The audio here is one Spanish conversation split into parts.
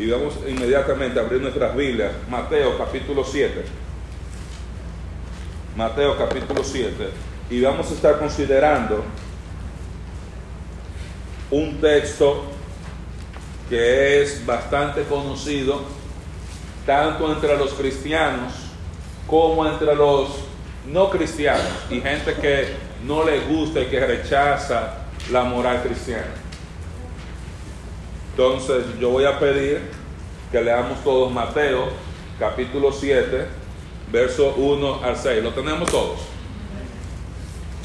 y vamos inmediatamente a abrir nuestras Biblias, Mateo capítulo 7. Mateo capítulo 7. Y vamos a estar considerando un texto que es bastante conocido tanto entre los cristianos como entre los no cristianos y gente que no le gusta y que rechaza la moral cristiana. Entonces yo voy a pedir que leamos todos Mateo capítulo 7, verso 1 al 6. ¿Lo tenemos todos?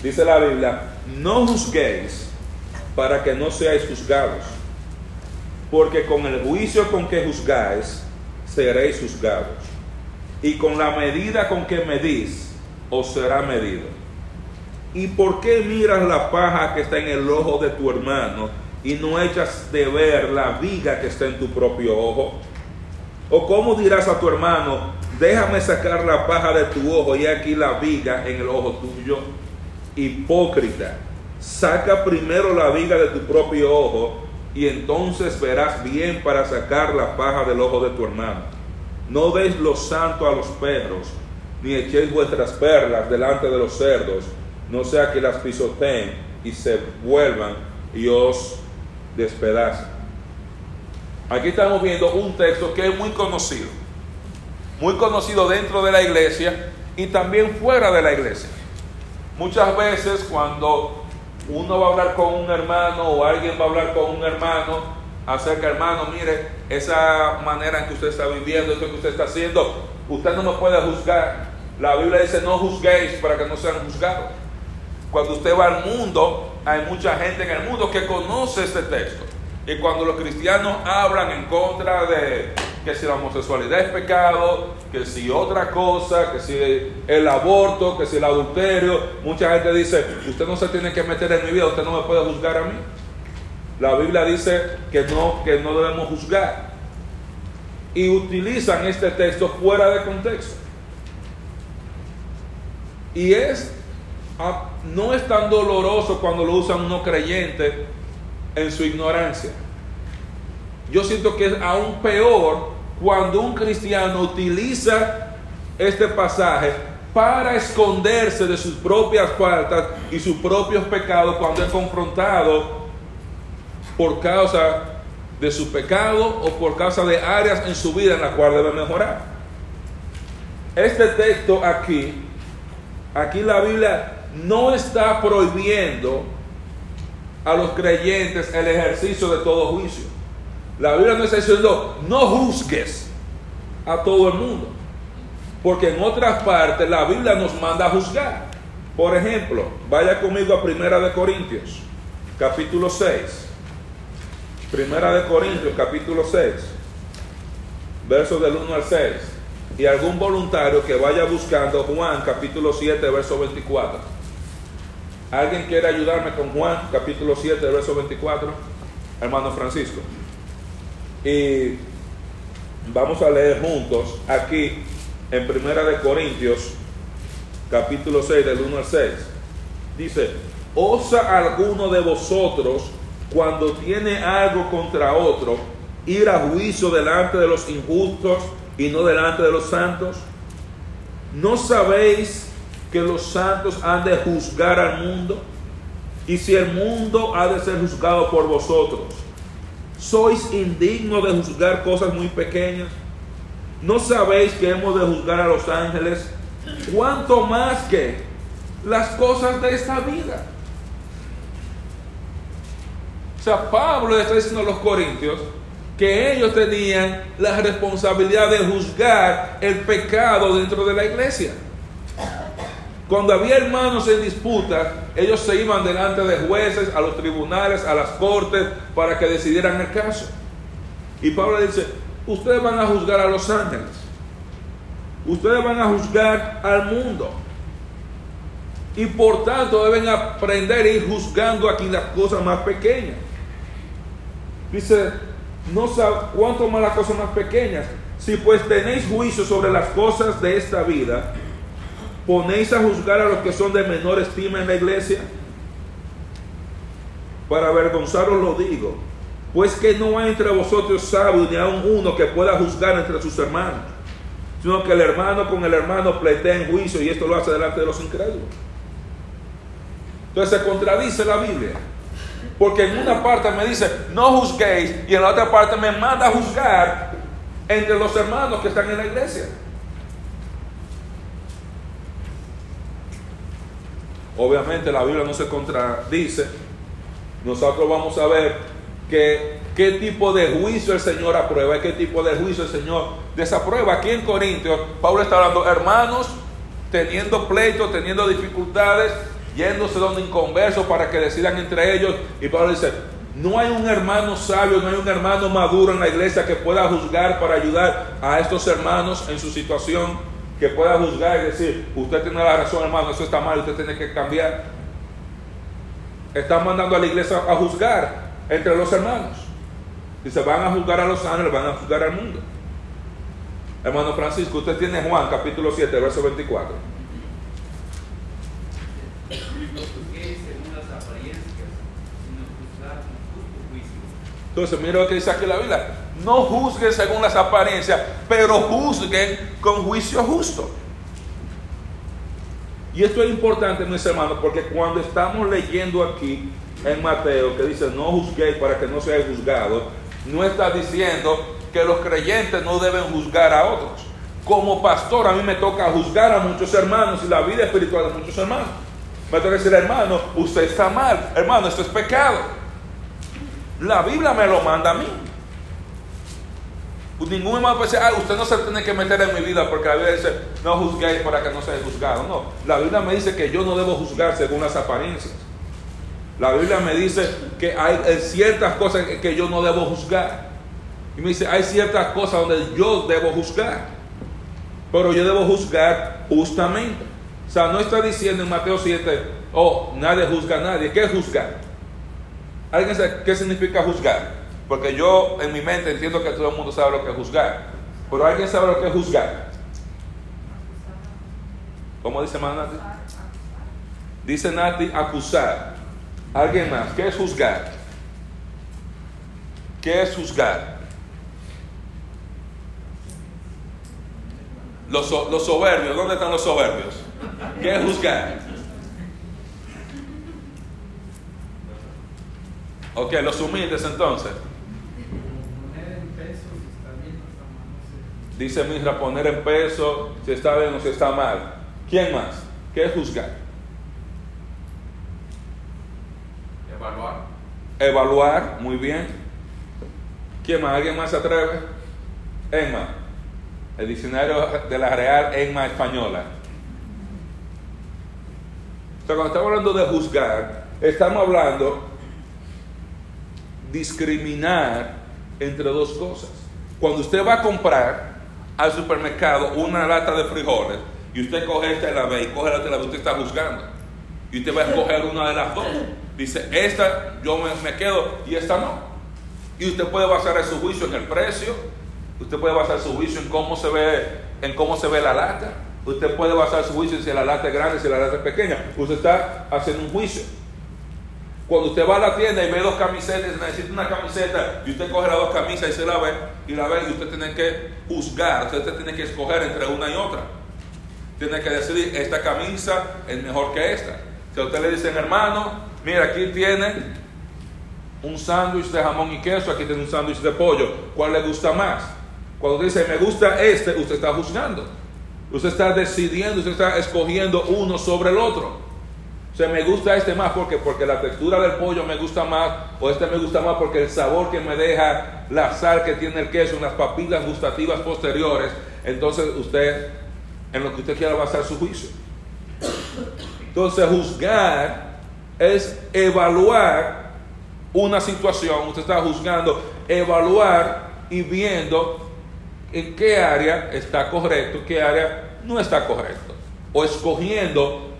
Dice la Biblia, no juzguéis para que no seáis juzgados, porque con el juicio con que juzgáis, seréis juzgados, y con la medida con que medís, os será medido. ¿Y por qué miras la paja que está en el ojo de tu hermano y no echas de ver la viga que está en tu propio ojo? ¿O cómo dirás a tu hermano, déjame sacar la paja de tu ojo y aquí la viga en el ojo tuyo? Hipócrita, saca primero la viga de tu propio ojo y entonces verás bien para sacar la paja del ojo de tu hermano. No deis lo santo a los perros, ni echéis vuestras perlas delante de los cerdos, no sea que las pisoteen y se vuelvan y os despedacen. Aquí estamos viendo un texto que es muy conocido, muy conocido dentro de la iglesia y también fuera de la iglesia. Muchas veces cuando uno va a hablar con un hermano o alguien va a hablar con un hermano acerca, hermano, mire, esa manera en que usted está viviendo, eso que usted está haciendo, usted no me puede juzgar. La Biblia dice, no juzguéis para que no sean juzgados. Cuando usted va al mundo, hay mucha gente en el mundo que conoce este texto. Y cuando los cristianos hablan en contra de que si la homosexualidad es pecado, que si otra cosa, que si el aborto, que si el adulterio, mucha gente dice, usted no se tiene que meter en mi vida, usted no me puede juzgar a mí. La Biblia dice que no, que no debemos juzgar. Y utilizan este texto fuera de contexto. Y es, ah, no es tan doloroso cuando lo usan unos creyentes en su ignorancia. Yo siento que es aún peor cuando un cristiano utiliza este pasaje para esconderse de sus propias faltas y sus propios pecados cuando es confrontado por causa de su pecado o por causa de áreas en su vida en las cuales debe mejorar. Este texto aquí, aquí la Biblia no está prohibiendo a los creyentes el ejercicio de todo juicio. La Biblia no está diciendo, no juzgues a todo el mundo. Porque en otras partes la Biblia nos manda a juzgar. Por ejemplo, vaya conmigo a Primera de Corintios, capítulo 6. Primera de Corintios, capítulo 6, versos del 1 al 6. Y algún voluntario que vaya buscando Juan, capítulo 7, verso 24. ¿Alguien quiere ayudarme con Juan, capítulo 7, verso 24? Hermano Francisco. Y vamos a leer juntos aquí en Primera de Corintios, capítulo 6, del 1 al 6. Dice, ¿osa alguno de vosotros cuando tiene algo contra otro ir a juicio delante de los injustos y no delante de los santos? ¿No sabéis que los santos han de juzgar al mundo? Y si el mundo ha de ser juzgado por vosotros, ¿sois indignos de juzgar cosas muy pequeñas? ¿No sabéis que hemos de juzgar a los ángeles? ¿Cuánto más que las cosas de esta vida? O sea, Pablo está diciendo a los corintios que ellos tenían la responsabilidad de juzgar el pecado dentro de la iglesia. Cuando había hermanos en disputa, ellos se iban delante de jueces, a los tribunales, a las cortes, para que decidieran el caso. Y Pablo dice, ustedes van a juzgar a los ángeles. Ustedes van a juzgar al mundo. Y por tanto deben aprender a ir juzgando aquí las cosas más pequeñas. Dice, no sabe cuánto más las cosas más pequeñas. Si pues tenéis juicio sobre las cosas de esta vida, ponéis a juzgar a los que son de menor estima en la iglesia. Para avergonzaros lo digo, pues que no hay entre vosotros sabio ni aun uno que pueda juzgar entre sus hermanos, sino que el hermano con el hermano pleitea en juicio y esto lo hace delante de los incrédulos. Entonces se contradice la Biblia. Porque en una parte me dice, no juzguéis, y en la otra parte me manda a juzgar entre los hermanos que están en la iglesia. Obviamente la Biblia no se contradice. Nosotros vamos a ver qué tipo de juicio el Señor aprueba y qué tipo de juicio el Señor desaprueba. Aquí en Corintios, Pablo está hablando, hermanos, teniendo pleitos, teniendo dificultades, yéndose donde inconversos para que decidan entre ellos. Y Pablo dice, no hay un hermano sabio, no hay un hermano maduro en la iglesia que pueda juzgar para ayudar a estos hermanos en su situación, que pueda juzgar y decir, usted tiene la razón hermano, eso está mal, usted tiene que cambiar. Están mandando a la iglesia a juzgar entre los hermanos. Y se van a juzgar a los ángeles, van a juzgar al mundo. Hermano Francisco, usted tiene Juan capítulo 7, verso 24. Entonces, mira lo que dice aquí la Biblia. No juzguen según las apariencias, pero juzguen con juicio justo. Y esto es importante, mis hermanos, porque cuando estamos leyendo aquí en Mateo, que dice no juzguéis para que no seáis juzgados, no está diciendo que los creyentes no deben juzgar a otros. Como pastor, a mí me toca juzgar a muchos hermanos y la vida espiritual de muchos hermanos. Me toca decir, hermano, usted está mal, hermano, esto es pecado. La Biblia me lo manda a mí. Pues ningún hermano puede decir, ah, usted no se tiene que meter en mi vida porque la Biblia dice, no juzguéis para que no seáis juzgados. No, la Biblia me dice que yo no debo juzgar según las apariencias. La Biblia me dice que hay eh, ciertas cosas que yo no debo juzgar. Y me dice, hay ciertas cosas donde yo debo juzgar. Pero yo debo juzgar justamente. O sea, no está diciendo en Mateo 7, oh, nadie juzga a nadie. ¿Qué es juzgar? ¿Alguien sabe qué significa juzgar? Porque yo en mi mente entiendo que todo el mundo sabe lo que es juzgar. Pero ¿alguien sabe lo que es juzgar? ¿Cómo dice Nati? Dice Nati acusar. ¿Alguien más? ¿Qué es juzgar? ¿Qué es juzgar? Los, los soberbios, ¿dónde están los soberbios? ¿Qué es juzgar? Ok, los humildes entonces. Dice Misra, poner en peso si está bien o si está mal. ¿Quién más? ¿Qué es juzgar? Evaluar. Evaluar, muy bien. ¿Quién más? ¿Alguien más se atreve? Emma. El diccionario de la Real Emma Española. O sea, cuando estamos hablando de juzgar, estamos hablando discriminar entre dos cosas. Cuando usted va a comprar al supermercado una lata de frijoles y usted coge esta y la ve y coge la otra y la ve, usted está juzgando. Y usted va a escoger una de las dos. Dice, esta yo me, quedo y esta no. Y usted puede basar su juicio en el precio, usted puede basar su juicio en cómo se ve, en cómo se ve la lata. Usted puede basar su juicio en si la lata es grande, si la lata es pequeña. Usted está haciendo un juicio. Cuando usted va a la tienda y ve dos camisetas, necesita una camiseta, y usted coge las dos camisas y se la ve, y la ve, y usted tiene que juzgar, usted tiene que escoger entre una y otra. Tiene que decidir, esta camisa es mejor que esta. Si a usted le dicen, hermano, mira, aquí tiene un sándwich de jamón y queso, aquí tiene un sándwich de pollo, ¿cuál le gusta más? Cuando dice, me gusta este, usted está juzgando. Usted está decidiendo, usted está escogiendo uno sobre el otro. O sea, me gusta este más porque, porque la textura del pollo me gusta más, o este me gusta más porque el sabor que me deja la sal que tiene el queso, unas papilas gustativas posteriores. Entonces usted, en lo que usted quiera basar su juicio. Entonces juzgar es evaluar una situación, usted está juzgando, evaluar y viendo en qué área está correcto, qué área no está correcto. O escogiendo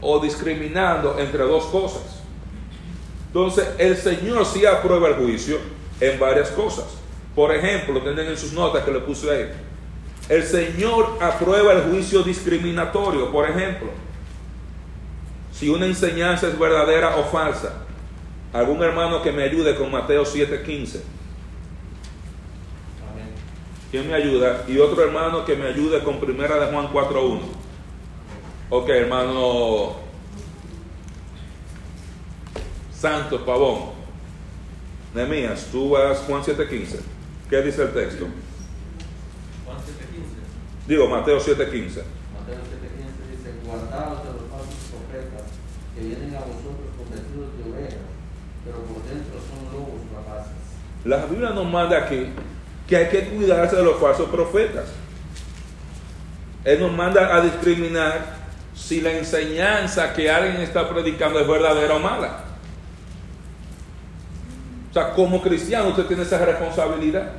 o discriminando entre dos cosas. Entonces, el Señor sí aprueba el juicio en varias cosas. Por ejemplo, tienen en sus notas que le puse ahí. El Señor aprueba el juicio discriminatorio. Por ejemplo, si una enseñanza es verdadera o falsa. ¿Algún hermano que me ayude con Mateo 7:15? Amén. ¿Quién me ayuda? Y otro hermano que me ayude con Primera de Juan 4.1. Ok, hermano Santos Pavón. Nehemías, tú vas Juan 7.15. ¿Qué dice el texto? Juan 7:15. Digo, Mateo 7.15. Mateo 7:15 dice, guardaos de los falsos profetas que vienen a vosotros con vestidos de ovejas, pero por dentro son lobos rapaces. La Biblia nos manda aquí que hay que cuidarse de los falsos profetas. Él nos manda a discriminar si la enseñanza que alguien está predicando es verdadera o mala. O sea, como cristiano usted tiene esa responsabilidad.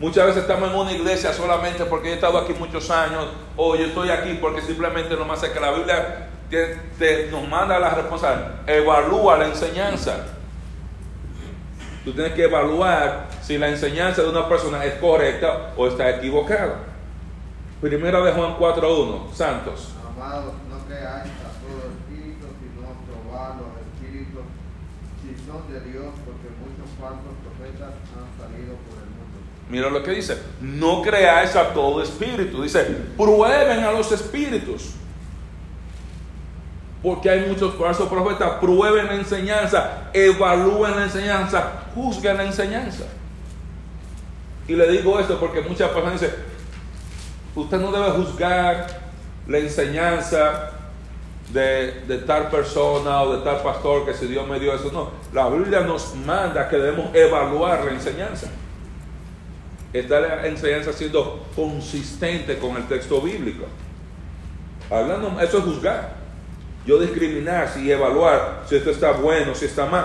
Muchas veces estamos en una iglesia solamente porque he estado aquí muchos años, o yo estoy aquí porque simplemente nomás sé que la Biblia te- te- nos manda la responsabilidad. Evalúa la enseñanza. Tú tienes que evaluar si la enseñanza de una persona es correcta o está equivocada. Primera de Juan 4.1, Santos. No creáis a todo espíritu, sino probad los espíritus si son de Dios, porque muchos falsos profetas han salido por el mundo. Mira lo que dice. No creáis a todo espíritu. Dice, prueben a los espíritus. Porque hay muchos falsos profetas. Prueben la enseñanza. Evalúen la enseñanza. Juzguen la enseñanza. Y le digo esto porque muchas personas dicen, usted no debe juzgar la enseñanza de, de tal persona o de tal pastor que si Dios me dio eso. No, la Biblia nos manda que debemos evaluar la enseñanza. Está la enseñanza siendo consistente con el texto bíblico. Hablando, eso es juzgar. Yo discriminar y evaluar si esto está bueno, si está mal.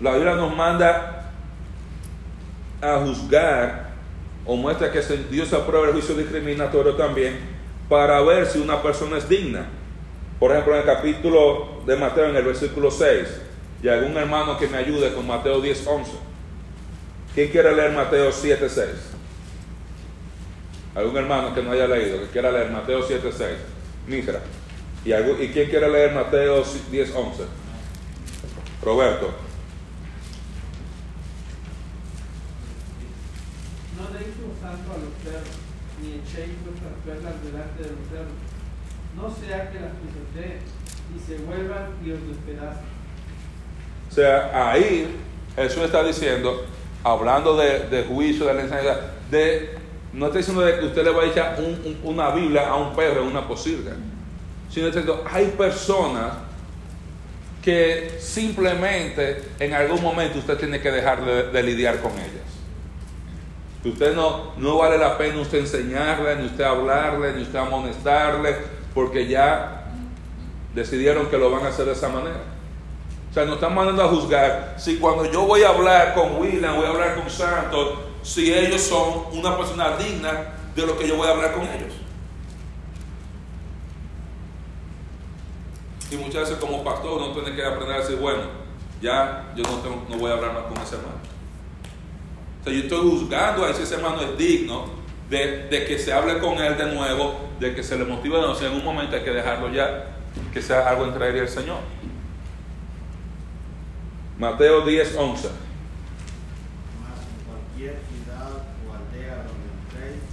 La Biblia nos manda a juzgar o muestra que Dios aprueba el juicio discriminatorio también para ver si una persona es digna. Por ejemplo, en el capítulo de Mateo, en el versículo 6, y algún hermano que me ayude con Mateo 10, 11. ¿Quién quiere leer Mateo 7, 6? ¿Algún hermano que no haya leído, que quiera leer Mateo 7, 6? Misra. ¿Y, algún- ¿Y quién quiere leer Mateo 10, 11? Roberto. No deis a los perros, ni echéis vuestras no sea que las pisoteen y se vuelvan y os despedacen. O sea, ahí Jesús está diciendo, hablando de, de juicio, de la enseñanza, de, no está diciendo de que usted le va a echar un- un- una Biblia a un perro una posilga, sino está diciendo, hay personas que simplemente en algún momento usted tiene que dejar de, de lidiar con ellas. Que usted no, no vale la pena usted enseñarle, ni usted hablarle, ni usted amonestarle, porque ya decidieron que lo van a hacer de esa manera. O sea, nos están mandando a juzgar si cuando yo voy a hablar con William, voy a hablar con Santos, si ellos son una persona digna de lo que yo voy a hablar con ellos. Y muchas veces como pastor uno tiene que aprender a decir, bueno, ya yo no, no voy a hablar más con ese hermano. O sea, yo estoy juzgando a ese hermano es digno de, de que se hable con él de nuevo, de que se le motive de nuevo. Sea, en un momento hay que dejarlo ya, que sea algo entre él y el Señor. Mateo 10, 11. Mas en cualquier ciudad o aldea donde entréis,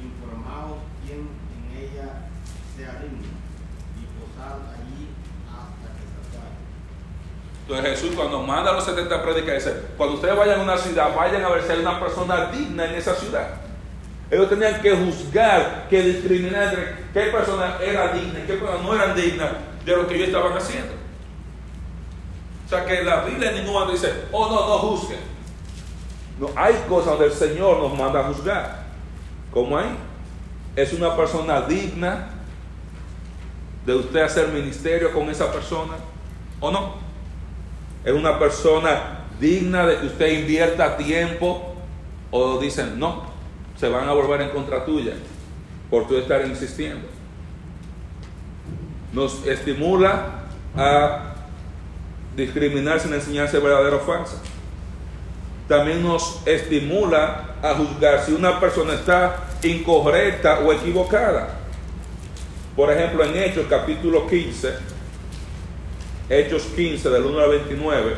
informaos quién en ella sea digno, y posad allí hasta que salgáis. Entonces Jesús cuando manda a los 70 a predicar dice, cuando ustedes vayan a una ciudad, vayan a ver si hay una persona digna en esa ciudad. Ellos tenían que juzgar, que discriminar entre qué persona era digna y qué persona no eran dignas de lo que ellos estaban haciendo. O sea que la Biblia en ningún dice, oh no, no juzguen. No, hay cosas donde el Señor nos manda a juzgar. ¿Cómo hay? Es una persona digna de usted hacer ministerio con esa persona o no. Es una persona digna de que usted invierta tiempo o dicen no, se van a volver en contra tuya por tú estar insistiendo. Nos estimula a discriminar sin enseñanza verdadera o falsa. También nos estimula a juzgar si una persona está incorrecta o equivocada. Por ejemplo, en Hechos capítulo 15, Hechos 15 del 1 al 29,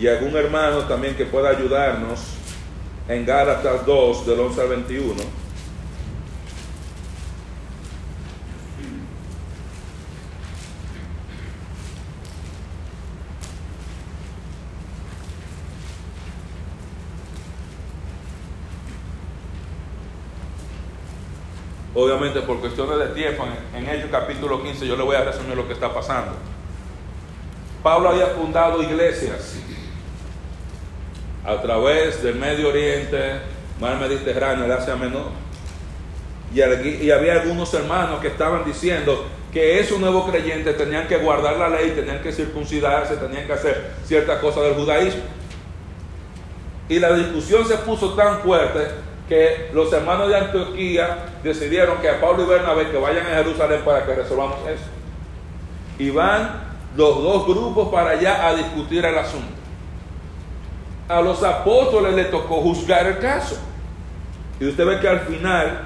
y algún hermano también que pueda ayudarnos en Gálatas 2 del 11 al 21. Obviamente por cuestiones de tiempo, en, en Hechos capítulo 15 yo le voy a resumir lo que está pasando. Pablo había fundado iglesias a través del Medio Oriente, Mar Mediterráneo, el Asia Menor. Y, y había algunos hermanos que estaban diciendo que esos nuevos creyentes tenían que guardar la ley, tenían que circuncidarse, tenían que hacer ciertas cosas del judaísmo. Y la discusión se puso tan fuerte que los hermanos de Antioquía decidieron que a Pablo y Bernabé que vayan a Jerusalén para que resolvamos eso. Y van los dos grupos para allá a discutir el asunto. A los apóstoles les tocó juzgar el caso. Y usted ve que al final,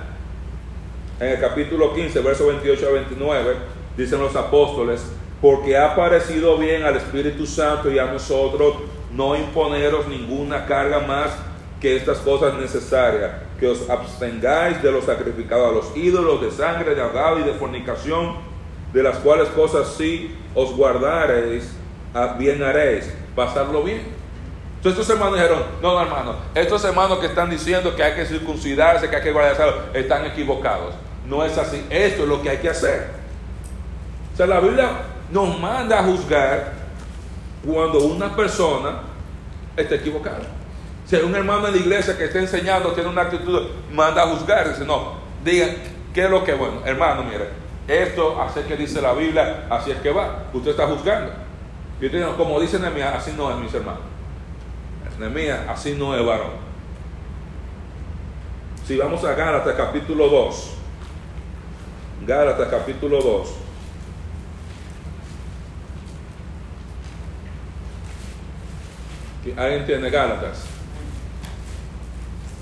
en el capítulo 15, versos 28 a 29, dicen los apóstoles, porque ha parecido bien al Espíritu Santo y a nosotros no imponeros ninguna carga más que estas cosas necesarias, que os abstengáis de los sacrificados a los ídolos, de sangre, de ahogado y de fornicación, de las cuales cosas sí os guardaréis, ah, bien haréis, pasarlo bien. Entonces estos hermanos dijeron, no, no hermano, estos hermanos que están diciendo que hay que circuncidarse, que hay que guardar salud, están equivocados. No es así, esto es lo que hay que hacer. O sea, la Biblia nos manda a juzgar cuando una persona está equivocada. Si hay un hermano en la iglesia que está enseñando, tiene una actitud, manda a juzgar, dice, no, digan, ¿qué es lo que bueno? Hermano, mire, esto así es que dice la Biblia, así es que va. Usted está juzgando. Y usted dice, como dice Nehemías, así no es, mis hermanos. Nehemías, así no es varón. Si vamos a Gálatas capítulo 2, Gálatas capítulo 2, ¿alguien tiene Gálatas?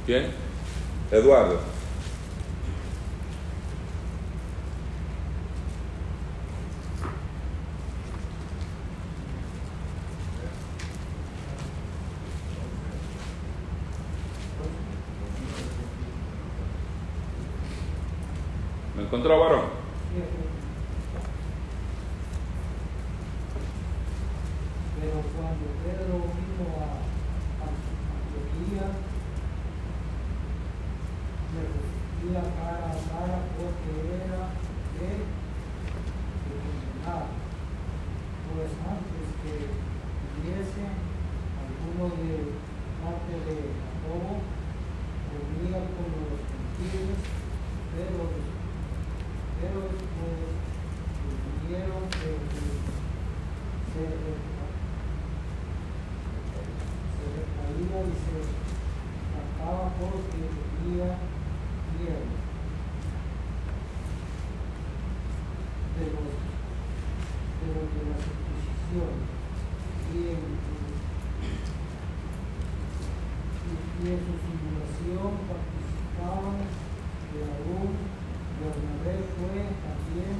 ¿Quién? Eduardo. ¿Me encontró varón? Pero cuando Pedro vino a Antioquía, le resistía cara a cara porque era de de condenar. Pues antes que viniesen algunos de parte de Jacobo, comía con los gentiles, pero, pero después vinieron que se se recaía y se trataba porque tenía miedo de los de los de la circuncisión y en, y en su simulación participaban y aún Bernabé fue también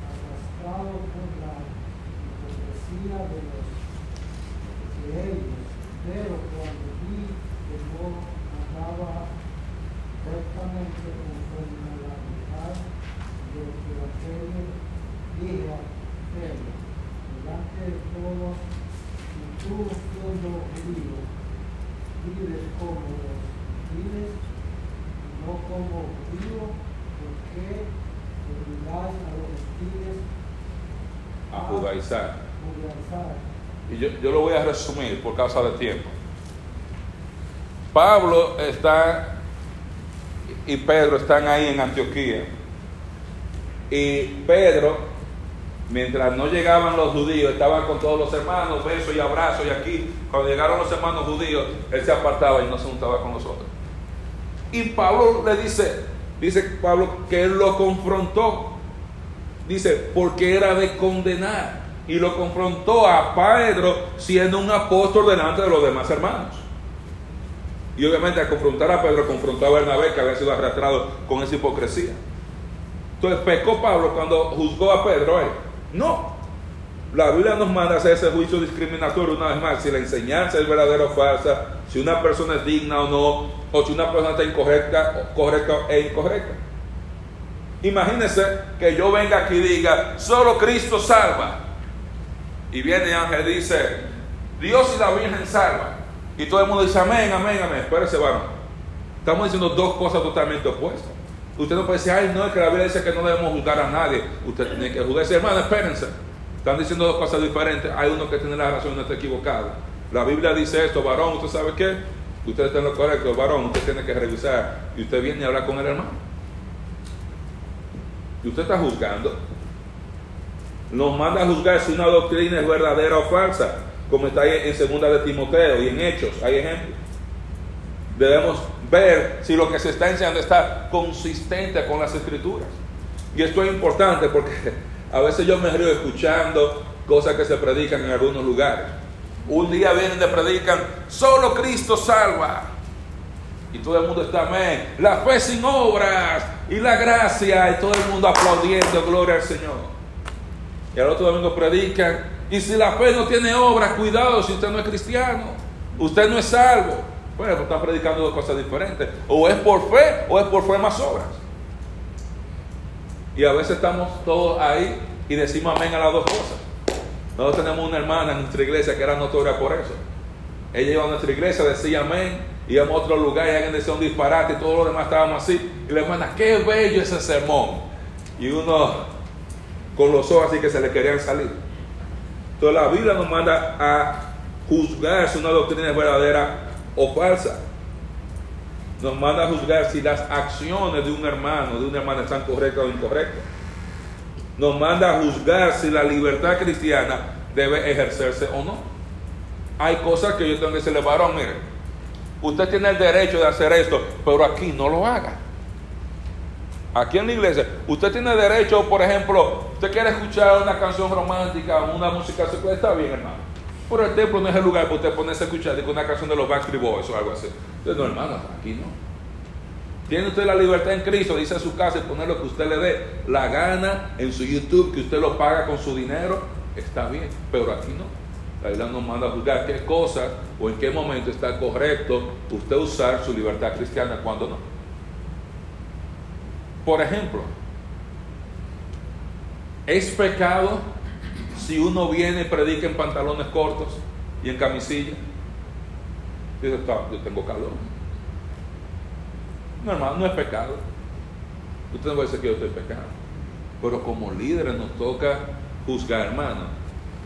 arrastrado por la hipocresía de los de ellos, pero cuando vi que no andaba rectamente conforme a la verdad de lo que aquello dije a Pedro, delante de todos, si tú siendo judío, vives como los gentiles y no como judío, ¿por qué obligáis a los gentiles Y yo, yo lo voy a resumir por causa de tiempo. Pablo está y Pedro están ahí en Antioquía. Y Pedro, mientras no llegaban los judíos, estaban con todos los hermanos, besos y abrazos. Y aquí, cuando llegaron los hermanos judíos, él se apartaba y no se juntaba con nosotros. Y Pablo le dice, dice Pablo que él lo confrontó. Dice, porque era de condenar. Y lo confrontó a Pedro siendo un apóstol delante de los demás hermanos. Y obviamente al confrontar a Pedro, confrontó a Bernabé que había sido arrastrado con esa hipocresía. Entonces pecó Pablo cuando juzgó a Pedro. ¿eh? No. La Biblia nos manda hacer ese juicio discriminatorio una vez más. Si la enseñanza es verdadera o falsa, si una persona es digna o no, o si una persona está incorrecta, correcta e incorrecta. Imagínense que yo venga aquí y diga, solo Cristo salva. Y viene ángel y dice, Dios y la Virgen salva. Y todo el mundo dice, amén, amén, amén. Espérese, varón. Estamos diciendo dos cosas totalmente opuestas. Usted no puede decir, ay, no, es que la Biblia dice que no debemos juzgar a nadie. Usted tiene que juzgar. Hermano, espérense. Están diciendo dos cosas diferentes. Hay uno que tiene la razón y no está equivocado. La Biblia dice esto, varón, ¿usted sabe qué? Usted está en lo correcto, varón, usted tiene que revisar. Y usted viene a hablar con el hermano. Y usted está juzgando. Nos manda a juzgar si una doctrina es verdadera o falsa, como está ahí en segunda de Timoteo y en Hechos, hay ejemplos. Debemos ver si lo que se está enseñando está consistente con las escrituras. Y esto es importante porque a veces yo me río escuchando cosas que se predican en algunos lugares. Un día vienen y predican, solo Cristo salva. Y todo el mundo está, amén. La fe sin obras y la gracia. Y todo el mundo aplaudiendo, gloria al Señor. Y al otro domingo predican, y si la fe no tiene obras, cuidado si usted no es cristiano. Usted no es salvo. Bueno, pues están predicando dos cosas diferentes. O es por fe o es por fe más obras. Y a veces estamos todos ahí y decimos amén a las dos cosas. Nosotros tenemos una hermana en nuestra iglesia que era notoria por eso. Ella iba a nuestra iglesia, decía amén, íbamos a otro lugar y alguien decía un disparate y todos los demás estábamos así. Y la hermana, qué bello ese sermón. Y uno con los ojos así que se le querían salir. Entonces la Biblia nos manda a juzgar si una doctrina es verdadera o falsa. Nos manda a juzgar si las acciones de un hermano, de una hermana están correctas o incorrectas. Nos manda a juzgar si la libertad cristiana debe ejercerse o no. Hay cosas que yo tengo que decirle, varón, mire, usted tiene el derecho de hacer esto, pero aquí no lo haga. Aquí en la iglesia, usted tiene derecho, por ejemplo, usted quiere escuchar una canción romántica, una música secular, está bien, hermano. Pero el templo no es el lugar para usted ponerse a escuchar una canción de los Backstreet Boys o algo así. Entonces, no, hermano, aquí no. Tiene usted la libertad en Cristo, dice a su casa y poner lo que usted le dé la gana en su YouTube, que usted lo paga con su dinero, está bien, pero aquí no. La Biblia nos manda a juzgar qué cosas o en qué momento está correcto usted usar su libertad cristiana cuando no. Por ejemplo, ¿es pecado si uno viene y predica en pantalones cortos y en camisilla? Dice, yo tengo calor. No, hermano, no es pecado. Usted no puede decir que yo estoy pecado. Pero como líderes nos toca juzgar, hermano.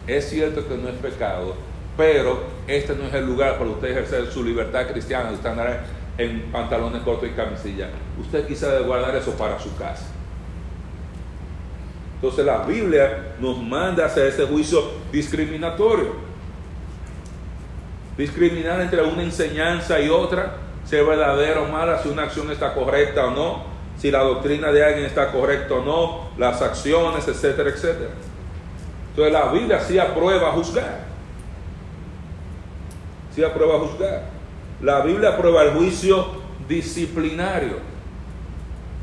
Es cierto que no es pecado, pero este no es el lugar para usted ejercer su libertad cristiana, usted andar en pantalones cortos y camisilla. Usted quizá debe guardar eso para su casa. Entonces la Biblia nos manda a hacer ese juicio discriminatorio. Discriminar entre una enseñanza y otra, si es verdadera o mala, si una acción está correcta o no, si la doctrina de alguien está correcta o no, las acciones, etcétera, etcétera. Entonces la Biblia sí aprueba juzgar. Sí aprueba juzgar. La Biblia aprueba el juicio disciplinario.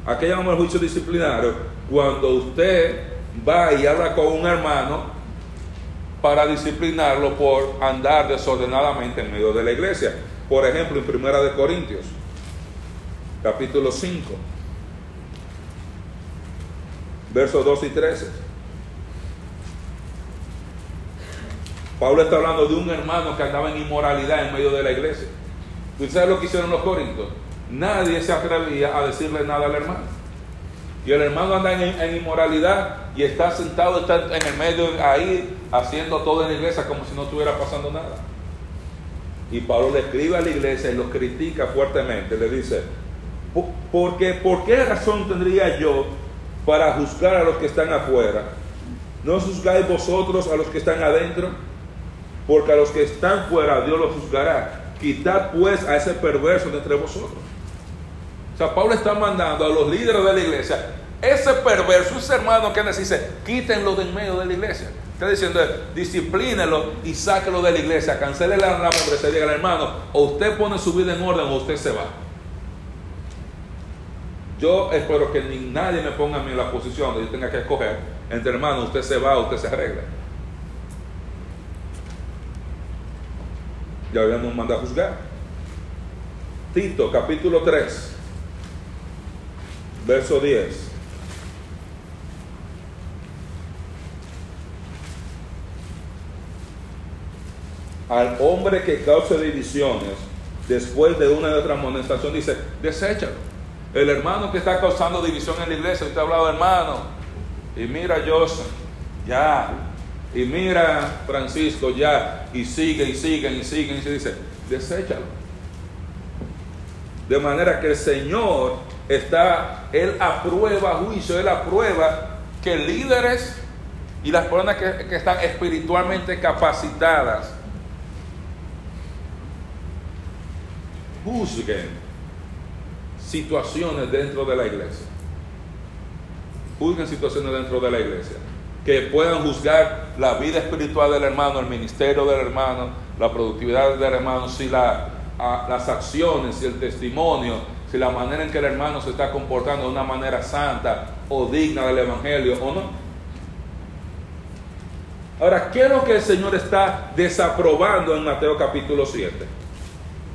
¿A qué llamamos el juicio disciplinario? Cuando usted va y habla con un hermano para disciplinarlo por andar desordenadamente en medio de la iglesia. Por ejemplo, en Primera de Corintios, capítulo 5, versos 2 y 13. Pablo está hablando de un hermano que andaba en inmoralidad en medio de la iglesia. ¿Usted sabe lo que hicieron los corintios? Nadie se atrevía a decirle nada al hermano. Y el hermano anda en, inmoralidad y está sentado, está en el medio ahí, haciendo todo en la iglesia como si no estuviera pasando nada. Y Pablo le escribe a la iglesia y los critica fuertemente. Le dice, porque, ¿por qué razón tendría yo para juzgar a los que están afuera? ¿No juzgáis vosotros a los que están adentro? Porque a los que están fuera Dios los juzgará. Quitad pues a ese perverso de entre vosotros. O sea, Pablo está mandando a los líderes de la iglesia, ese perverso, ese hermano que les dice, quítenlo de en medio de la iglesia. Está diciendo, disciplínelo y sáquelo de la iglesia, cancele la, la membresía, diga hermano, o usted pone su vida en orden o usted se va. yo espero que ni nadie me ponga a mí en la posición de yo tenga que escoger entre hermanos, usted se va, usted se arregla. Ya habíamos mandado a juzgar. Tito, capítulo 3, verso 10. Al hombre que cause divisiones después de una y otra amonestación, dice, deséchalo. El hermano que está causando división en la iglesia, usted ha hablado hermano, y mira Joseph, ya, y mira Francisco, ya, y sigue, y sigue, y sigue, y se dice, deséchalo. De manera que el Señor está, Él aprueba juicio, Él aprueba que líderes y las personas que, que están espiritualmente capacitadas juzguen situaciones dentro de la iglesia. Juzguen situaciones dentro de la iglesia. Que puedan juzgar la vida espiritual del hermano, el ministerio del hermano, la productividad del hermano, si las acciones, si el testimonio, si la manera en que el hermano se está comportando de una manera santa o digna del evangelio o no. Ahora, ¿qué es lo que el Señor está desaprobando en Mateo capítulo 7?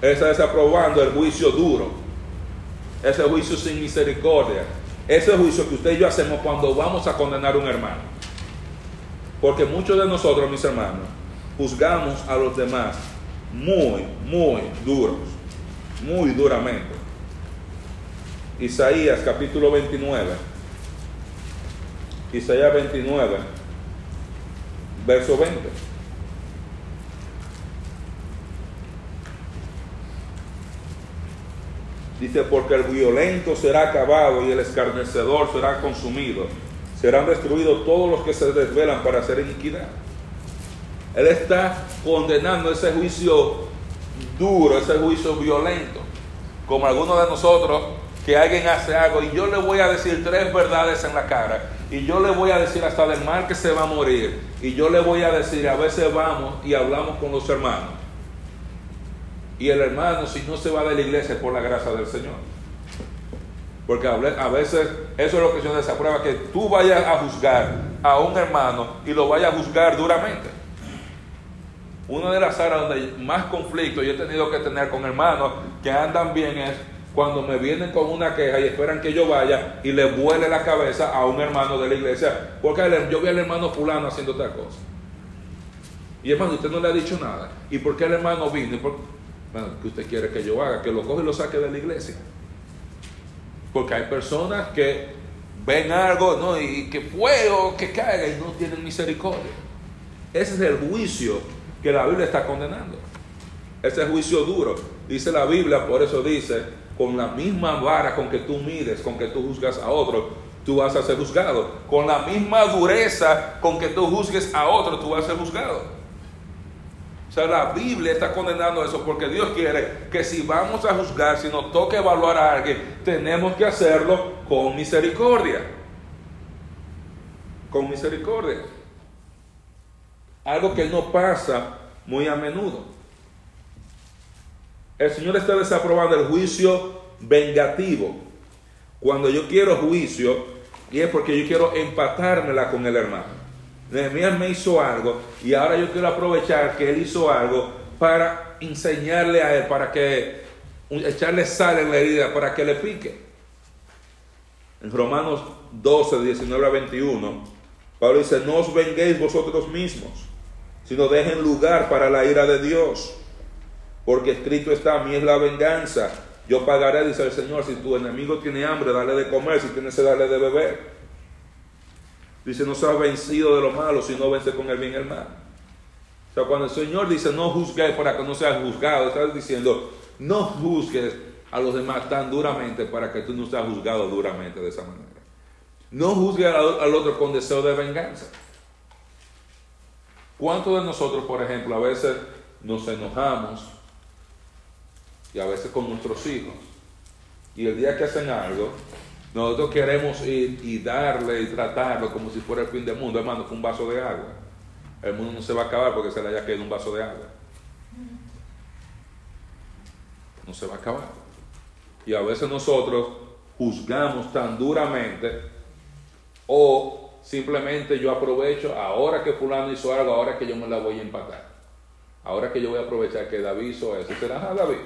está desaprobando el juicio duro, ese juicio sin misericordia, ese juicio que usted y yo hacemos cuando vamos a condenar a un hermano. Porque muchos de nosotros, mis hermanos, juzgamos a los demás muy, muy duros, muy duramente. Isaías capítulo 29, Isaías 29, verso 20. Dice, porque el violento será acabado y el escarnecedor será consumido. Serán destruidos todos los que se desvelan para hacer iniquidad. Él está condenando ese juicio duro, ese juicio violento. Como algunos de nosotros, que alguien hace algo y yo le voy a decir tres verdades en la cara. Y yo le voy a decir hasta del mal que se va a morir. Y yo le voy a decir, a veces vamos y hablamos con los hermanos. Y el hermano, si no se va de la iglesia, es por la gracia del Señor. Porque a ve- a veces eso es lo que el Señor desaprueba, que tú vayas a juzgar a un hermano y lo vayas a juzgar duramente. Una de las áreas donde más conflicto yo he tenido que tener con hermanos que andan bien es cuando me vienen con una queja y esperan que yo vaya y le vuele la cabeza a un hermano de la iglesia. Porque yo vi al hermano fulano haciendo tal cosa. Y hermano, usted no le ha dicho nada. ¿Y por qué el hermano vino? ¿Y por- Bueno, ¿qué usted quiere que yo haga? Que lo coge y lo saque de la iglesia. Porque hay personas que ven algo ¿no? y que fuego, que caiga y no tienen misericordia. Ese es el juicio que la Biblia está condenando. Ese juicio duro. Dice la Biblia, por eso dice, con la misma vara con que tú mides, con que tú juzgas a otro, tú vas a ser juzgado. Con la misma dureza con que tú juzgues a otro, tú vas a ser juzgado. O sea, la Biblia está condenando eso porque Dios quiere que si vamos a juzgar, si nos toca evaluar a alguien, tenemos que hacerlo con misericordia. Con misericordia. Algo que no pasa muy a menudo. El Señor está desaprobando el juicio vengativo. Cuando yo quiero juicio, y es porque yo quiero empatármela con el hermano. Nehemías me hizo algo y ahora yo quiero aprovechar que él hizo algo para enseñarle a él, para que echarle sal en la herida, para que le pique. En Romanos 12, 19 a 21, Pablo dice, no os venguéis vosotros mismos, sino dejen lugar para la ira de Dios, porque escrito está, a mí es la venganza, yo pagaré, dice el Señor, si tu enemigo tiene hambre, dale de comer, si tiene sed, dale de beber. Dice, no seas vencido de lo malo, sino vence con el bien el mal. O sea, cuando el Señor dice, no juzgues para que no seas juzgado, está diciendo, no juzgues a los demás tan duramente para que tú no seas juzgado duramente de esa manera. No juzgues al otro con deseo de venganza. ¿Cuántos de nosotros, por ejemplo, a veces nos enojamos y a veces con nuestros hijos? Y el día que hacen algo, nosotros queremos ir y darle y tratarlo como si fuera el fin del mundo, hermano, con un vaso de agua. El mundo no se va a acabar porque se le haya caído un vaso de agua. No se va a acabar. Y a veces nosotros juzgamos tan duramente o simplemente yo aprovecho ahora que fulano hizo algo, ahora que yo me la voy a empatar. Ahora que yo voy a aprovechar que David hizo eso, será a David.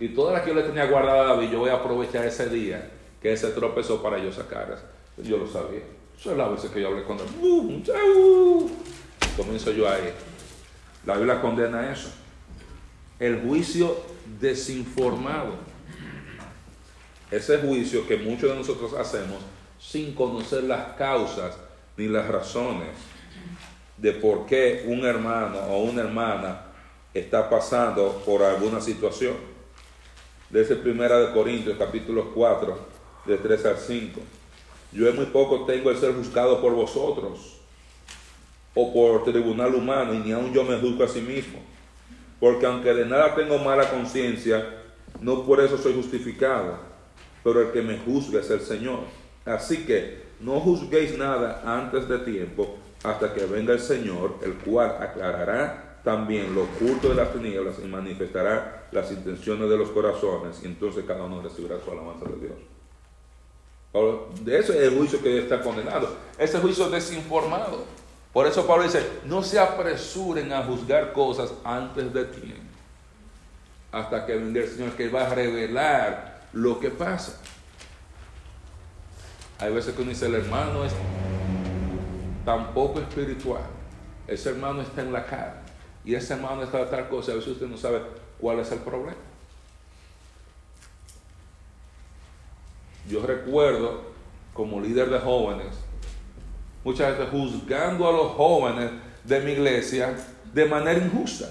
Y todas las que yo le tenía guardada a David, yo voy a aprovechar ese día que ese tropezó para yo sacarlas. Yo lo sabía. Eso es la vez que yo hablé con él. ¡Bum! Comienzo yo ahí. La Biblia condena eso. El juicio desinformado. Ese juicio que muchos de nosotros hacemos sin conocer las causas ni las razones de por qué un hermano o una hermana está pasando por alguna situación. Desde Primera de Corintios, capítulo 4, de 3 al 5. Yo en muy poco tengo el ser juzgado por vosotros o por tribunal humano y ni aun yo me juzgo a sí mismo. Porque aunque de nada tengo mala conciencia, no por eso soy justificado, pero el que me juzga es el Señor. Así que no juzguéis nada antes de tiempo hasta que venga el Señor, el cual aclarará también lo oculto de las tinieblas y manifestará las intenciones de los corazones, y entonces cada uno recibirá su alabanza de Dios. De eso es el juicio que está condenado, ese juicio desinformado. Por eso Pablo dice, no se apresuren a juzgar cosas antes de tiempo, hasta que venga el Señor que va a revelar lo que pasa. Hay veces que uno dice, el hermano es tan poco espiritual, ese hermano está en la cara, y ese hermano está de tal cosa, a veces usted no sabe cuál es el problema. Yo recuerdo, como líder de jóvenes, muchas veces juzgando a los jóvenes de mi iglesia de manera injusta.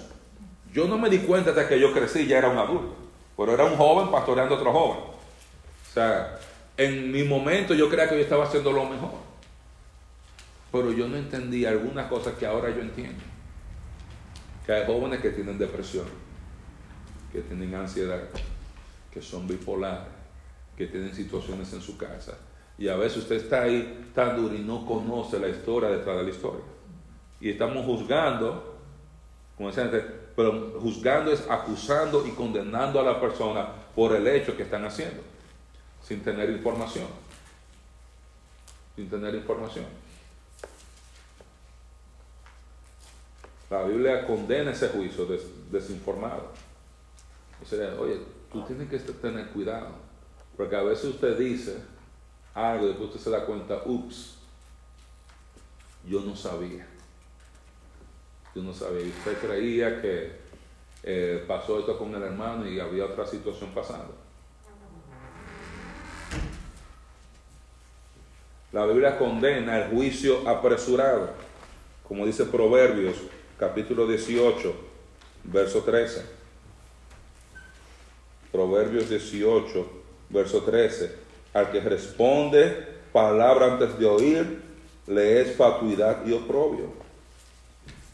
Yo no me di cuenta hasta que yo crecí, ya era un adulto, pero era un joven pastoreando a otro joven. O sea, en mi momento yo creía que yo estaba haciendo lo mejor. Pero yo no entendía algunas cosas que ahora yo entiendo. Que hay jóvenes que tienen depresión, que tienen ansiedad, que son bipolares, que tienen situaciones en su casa. Y a veces usted está ahí tan duro y no conoce la historia detrás de la historia. Y estamos juzgando, como decía pero juzgando es acusando y condenando a la persona por el hecho que están haciendo sin tener información. Sin tener información. La Biblia condena ese juicio desinformado. oye, tú tienes que tener cuidado, porque a veces usted dice algo y después usted se da cuenta, ups, yo no sabía. Yo no sabía. Y usted creía que eh, pasó esto con el hermano y había otra situación pasando. La Biblia condena el juicio apresurado, como dice Proverbios capítulo 18, verso 13. Proverbios 18, verso 13. Al que responde palabra antes de oír, le es fatuidad y oprobio.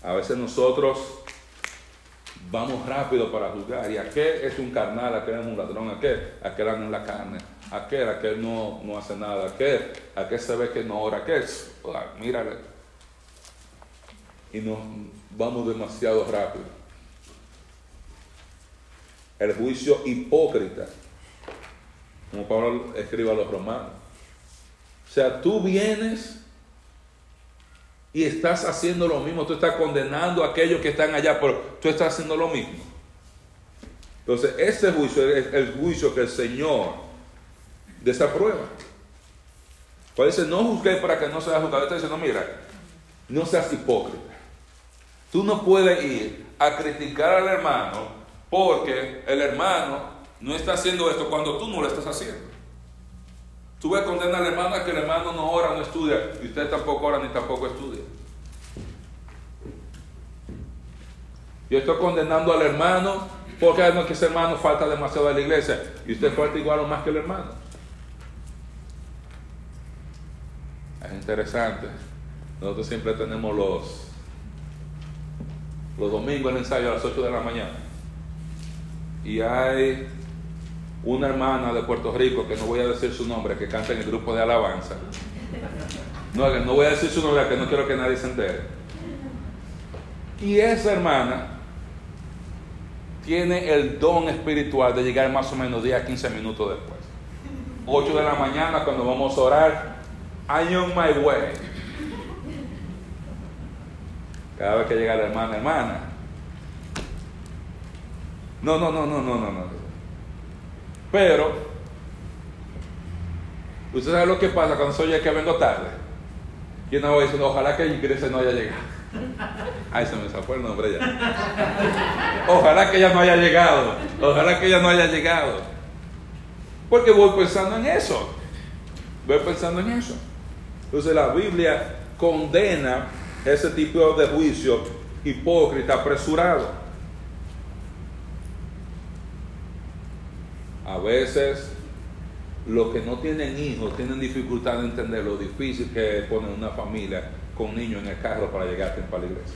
A veces nosotros vamos rápido para juzgar. ¿Y aquel es un carnal? ¿Aquel es un ladrón? ¿Aquel? Aquel anda en la carne aquel, aquel no, no hace nada, aquel, aquel se ve que no ora, aquel, mírale. Y nos vamos demasiado rápido. El juicio hipócrita, como Pablo escribe a los romanos. O sea, tú vienes y estás haciendo lo mismo, tú estás condenando a aquellos que están allá, pero tú estás haciendo lo mismo. Entonces, ese juicio es el juicio que el Señor de esa prueba. Pues dice, no juzguéis para que no seas juzgado. Está diciendo, mira, no seas hipócrita. Tú no puedes ir a criticar al hermano porque el hermano no está haciendo esto cuando tú no lo estás haciendo. Tú ves condenar al hermano a que el hermano no ora, no estudia, y usted tampoco ora ni tampoco estudia. Yo estoy condenando al hermano porque no que ese hermano falta demasiado a la iglesia y usted falta igual o más que el hermano. Es interesante. Nosotros siempre tenemos los, los domingos el ensayo a las 8 de la mañana. Y hay una hermana de Puerto Rico, que no voy a decir su nombre, que canta en el grupo de alabanza. No, voy a decir su nombre, que no quiero que nadie se entere. Y esa hermana tiene el don espiritual de llegar más o menos 10 a 15 minutos después. 8 de la mañana cuando vamos a orar, I'm on my way. Cada vez que llega la hermana, hermana. No, no, no, no, no, no, no. Pero, ¿usted sabe lo que pasa cuando soy el que vengo tarde? Y una voy diciendo, ojalá que Iglesia no haya llegado. Ay, se me zafó el nombre ya. Ojalá que ella no haya llegado. Ojalá que ella no haya llegado. Porque voy pensando en eso. Voy pensando en eso. Entonces la Biblia condena ese tipo de juicio hipócrita, apresurado. A veces los que no tienen hijos tienen dificultad de entender lo difícil que es poner una familia con niños en el carro para llegar a tiempo a la iglesia.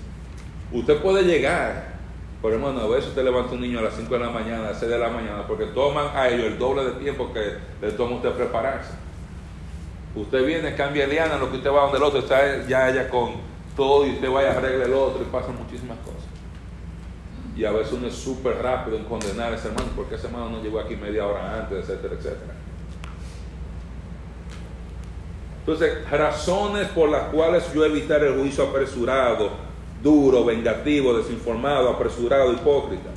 Usted puede llegar, pero hermano, a veces usted levanta un niño a las 5 de la mañana, a las 6 de la mañana, porque toman a ellos el doble de tiempo que le toma usted prepararse. Usted viene, cambia liana, lo que usted va donde el otro está ya ella con todo y usted vaya a arreglar el otro y pasan muchísimas cosas. Y a veces uno es súper rápido en condenar a ese hermano porque ese hermano no llegó aquí media hora antes, etcétera, etcétera. Entonces, razones por las cuales yo evitar el juicio apresurado, duro, vengativo, desinformado, apresurado, hipócrita.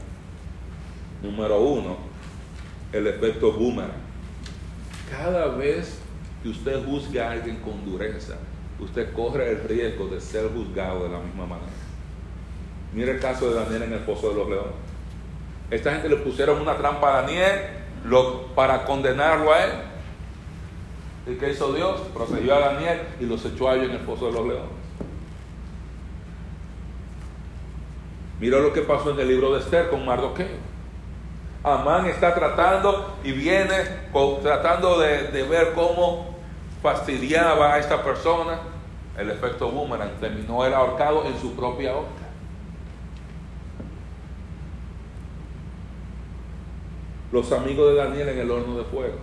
Número uno, el efecto boomerang. Cada vez que usted juzga a alguien con dureza, usted corre el riesgo de ser juzgado de la misma manera. Mira el caso de Daniel en el pozo de los leones. Esta gente le pusieron una trampa a Daniel para condenarlo a él. ¿Y qué hizo Dios? Procedió a Daniel y los echó a ellos en el pozo de los leones. Mira lo que pasó en el libro de Esther con Mardoqueo. Amán está tratando y viene tratando de, de ver cómo fastidiaba a esta persona. El efecto boomerang terminó él ahorcado en su propia horca. Los amigos de Daniel en el horno de fuego.